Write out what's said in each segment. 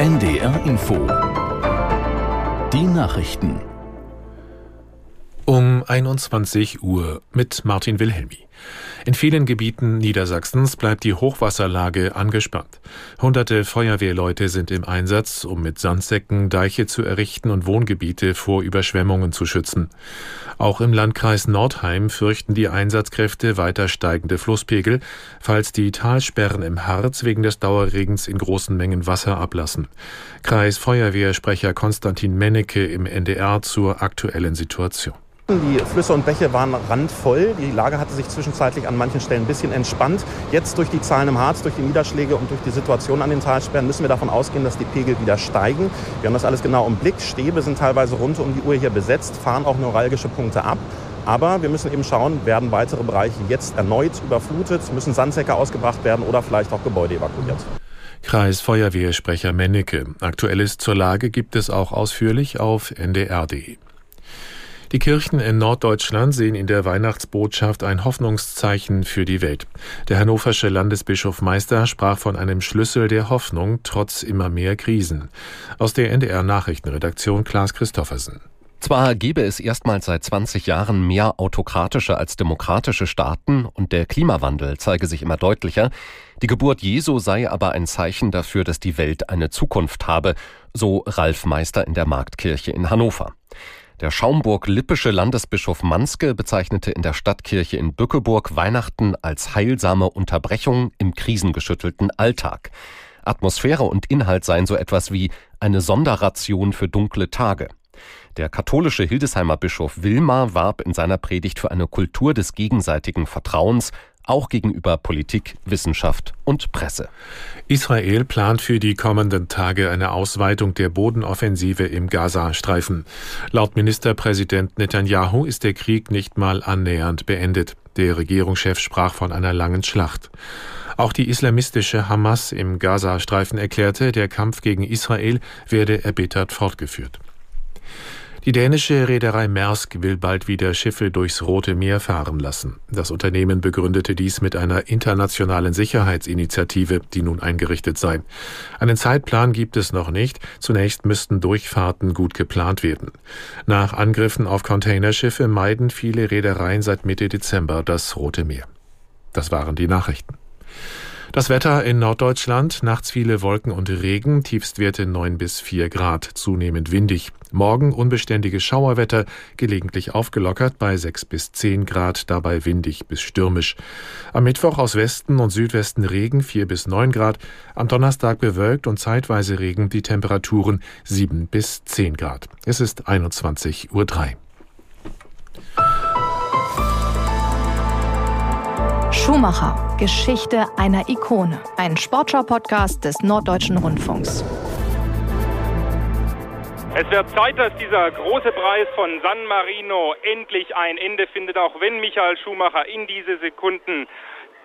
NDR Info. Die Nachrichten. Um 21 Uhr mit Martin Wilhelmi. In vielen Gebieten Niedersachsens bleibt die Hochwasserlage angespannt. Hunderte Feuerwehrleute sind im Einsatz, um mit Sandsäcken Deiche zu errichten und Wohngebiete vor Überschwemmungen zu schützen. Auch im Landkreis Nordheim fürchten die Einsatzkräfte weiter steigende Flusspegel, falls die Talsperren im Harz wegen des Dauerregens in großen Mengen Wasser ablassen. Kreisfeuerwehrsprecher Konstantin Mennecke im NDR zur aktuellen Situation. Die Flüsse und Bäche waren randvoll. Die Lage hatte sich zwischenzeitlich an manchen Stellen ein bisschen entspannt. Jetzt durch die Zahlen im Harz, durch die Niederschläge und durch die Situation an den Talsperren müssen wir davon ausgehen, dass die Pegel wieder steigen. Wir haben das alles genau im Blick. Stäbe sind teilweise rund um die Uhr hier besetzt, fahren auch neuralgische Punkte ab. Aber wir müssen eben schauen, werden weitere Bereiche jetzt erneut überflutet, müssen Sandsäcke ausgebracht werden oder vielleicht auch Gebäude evakuiert. Kreisfeuerwehrsprecher Mennecke. Aktuelles zur Lage gibt es auch ausführlich auf ndr.de. Die Kirchen in Norddeutschland sehen in der Weihnachtsbotschaft ein Hoffnungszeichen für die Welt. Der hannoversche Landesbischof Meister sprach von einem Schlüssel der Hoffnung trotz immer mehr Krisen. Aus der NDR Nachrichtenredaktion Klaas Christoffersen. Zwar gebe es erstmals seit 20 Jahren mehr autokratische als demokratische Staaten und der Klimawandel zeige sich immer deutlicher, die Geburt Jesu sei aber ein Zeichen dafür, dass die Welt eine Zukunft habe, so Ralf Meister in der Marktkirche in Hannover. Der Schaumburg-Lippische Landesbischof Manske bezeichnete in der Stadtkirche in Bückeburg Weihnachten als heilsame Unterbrechung im krisengeschüttelten Alltag. Atmosphäre und Inhalt seien so etwas wie eine Sonderration für dunkle Tage. Der katholische Hildesheimer Bischof Wilmar warb in seiner Predigt für eine Kultur des gegenseitigen Vertrauens, auch gegenüber Politik, Wissenschaft und Presse. Israel plant für die kommenden Tage eine Ausweitung der Bodenoffensive im Gazastreifen. Laut Ministerpräsident Netanyahu ist der Krieg nicht mal annähernd beendet. Der Regierungschef sprach von einer langen Schlacht. Auch die islamistische Hamas im Gazastreifen erklärte, der Kampf gegen Israel werde erbittert fortgeführt. Die dänische Reederei Maersk will bald wieder Schiffe durchs Rote Meer fahren lassen. Das Unternehmen begründete dies mit einer internationalen Sicherheitsinitiative, die nun eingerichtet sei. Einen Zeitplan gibt es noch nicht. Zunächst müssten Durchfahrten gut geplant werden. Nach Angriffen auf Containerschiffe meiden viele Reedereien seit Mitte Dezember das Rote Meer. Das waren die Nachrichten. Das Wetter in Norddeutschland, nachts viele Wolken und Regen, Tiefstwerte 9 bis 4 Grad, zunehmend windig. Morgen unbeständiges Schauerwetter, gelegentlich aufgelockert bei 6 bis 10 Grad, dabei windig bis stürmisch. Am Mittwoch aus Westen und Südwesten Regen 4 bis 9 Grad, am Donnerstag bewölkt und zeitweise Regen, die Temperaturen 7 bis 10 Grad. Es ist 21.03 Uhr. Schumacher, Geschichte einer Ikone. Ein Sportschau-Podcast des Norddeutschen Rundfunks. Es wird Zeit, dass dieser große Preis von San Marino endlich ein Ende findet, auch wenn Michael Schumacher in diese Sekunden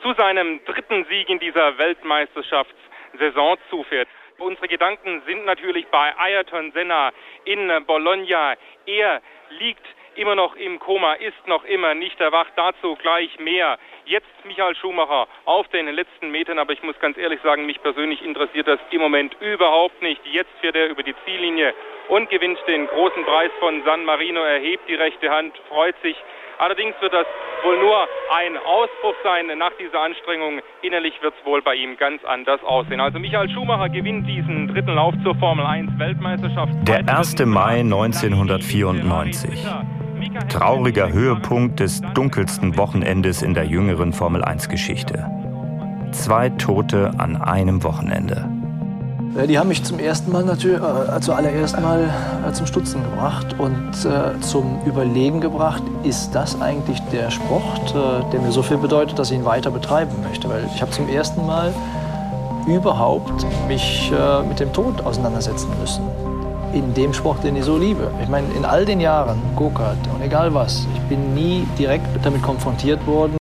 zu seinem dritten Sieg in dieser Weltmeisterschaftssaison zufährt. Unsere Gedanken sind natürlich bei Ayrton Senna in Bologna. Er liegt immer noch im Koma, ist noch immer nicht erwacht. Dazu gleich mehr. Jetzt Michael Schumacher auf den letzten Metern, aber ich muss ganz ehrlich sagen, mich persönlich interessiert das im Moment überhaupt nicht. Jetzt fährt er über die Ziellinie und gewinnt den großen Preis von San Marino, erhebt die rechte Hand, freut sich. Allerdings wird das wohl nur ein Ausbruch sein nach dieser Anstrengung. Innerlich wird es wohl bei ihm ganz anders aussehen. Also Michael Schumacher gewinnt diesen dritten Lauf zur Formel 1 Weltmeisterschaft. Der 1. Mai 1994. Trauriger Höhepunkt des dunkelsten Wochenendes in der jüngeren Formel 1-Geschichte. Zwei Tote an einem Wochenende. Die haben mich zum ersten Mal natürlich, äh, zuallererst mal äh, zum Stutzen gebracht und äh, zum Überlegen gebracht, ist das eigentlich der Sport, äh, der mir so viel bedeutet, dass ich ihn weiter betreiben möchte? Weil ich habe zum ersten Mal überhaupt mich mit dem Tod auseinandersetzen müssen in dem Sport, den ich so liebe. Ich meine, in all den Jahren, Go-Kart und egal was, ich bin nie direkt damit konfrontiert worden.